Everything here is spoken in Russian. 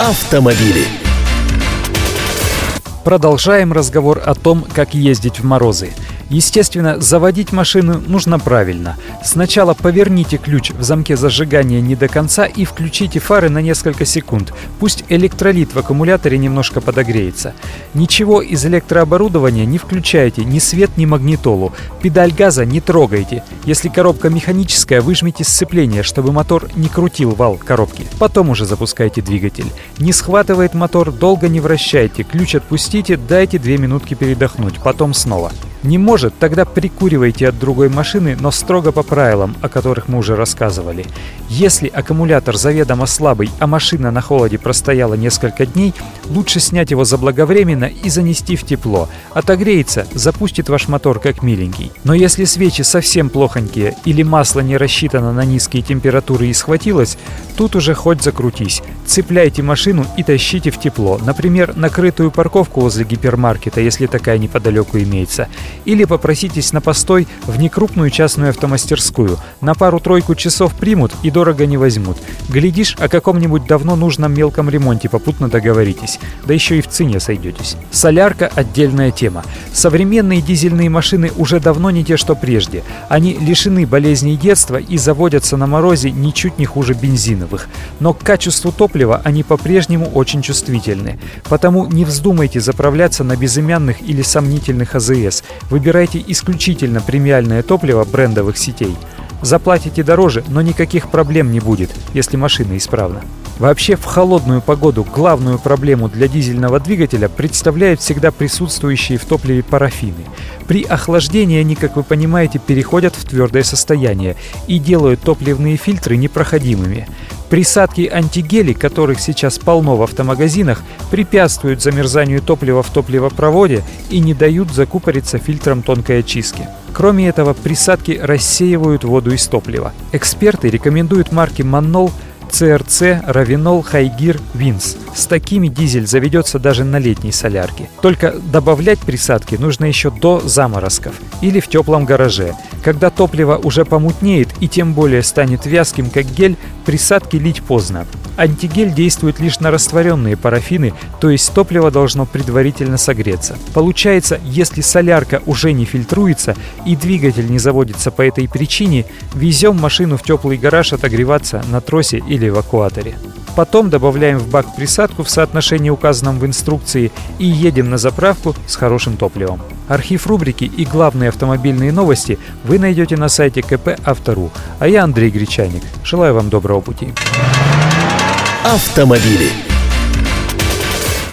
Автомобили. Продолжаем разговор о том, как ездить в морозы. Естественно, заводить машину нужно правильно. Сначала поверните ключ в замке зажигания не до конца и включите фары на несколько секунд. Пусть электролит в аккумуляторе немножко подогреется. Ничего из электрооборудования не включайте, ни свет, ни магнитолу. Педаль газа не трогайте. Если коробка механическая, выжмите сцепление, чтобы мотор не крутил вал коробки. Потом уже запускайте двигатель. Не схватывает мотор, долго не вращайте. Ключ отпустите, дайте две минутки передохнуть, потом снова. Не может, тогда прикуривайте от другой машины, но строго по правилам, о которых мы уже рассказывали. Если аккумулятор заведомо слабый, а машина на холоде простояла несколько дней, лучше снять его заблаговременно и занести в тепло. Отогреется, запустит ваш мотор как миленький. Но если свечи совсем плохонькие или масло не рассчитано на низкие температуры и схватилось, тут уже хоть закрутись. Цепляйте машину и тащите в тепло. Например, накрытую парковку возле гипермаркета, если такая неподалеку имеется или попроситесь на постой в некрупную частную автомастерскую. На пару-тройку часов примут и дорого не возьмут. Глядишь, о каком-нибудь давно нужном мелком ремонте попутно договоритесь. Да еще и в цене сойдетесь. Солярка – отдельная тема. Современные дизельные машины уже давно не те, что прежде. Они лишены болезней детства и заводятся на морозе ничуть не хуже бензиновых. Но к качеству топлива они по-прежнему очень чувствительны. Потому не вздумайте заправляться на безымянных или сомнительных АЗС. Выбирайте исключительно премиальное топливо брендовых сетей. Заплатите дороже, но никаких проблем не будет, если машина исправна. Вообще в холодную погоду главную проблему для дизельного двигателя представляют всегда присутствующие в топливе парафины. При охлаждении они, как вы понимаете, переходят в твердое состояние и делают топливные фильтры непроходимыми. Присадки антигели, которых сейчас полно в автомагазинах, препятствуют замерзанию топлива в топливопроводе и не дают закупориться фильтром тонкой очистки. Кроме этого, присадки рассеивают воду из топлива. Эксперты рекомендуют марки Маннол CRC, Равинол, Хайгир, Винс. С такими дизель заведется даже на летней солярке. Только добавлять присадки нужно еще до заморозков или в теплом гараже. Когда топливо уже помутнеет и тем более станет вязким, как гель, присадки лить поздно. Антигель действует лишь на растворенные парафины, то есть топливо должно предварительно согреться. Получается, если солярка уже не фильтруется и двигатель не заводится по этой причине, везем машину в теплый гараж отогреваться на тросе или эвакуаторе. Потом добавляем в бак присадку в соотношении указанном в инструкции и едем на заправку с хорошим топливом. Архив рубрики и главные автомобильные новости вы найдете на сайте КП Автору. А я Андрей Гречаник. Желаю вам доброго пути. Автомобили.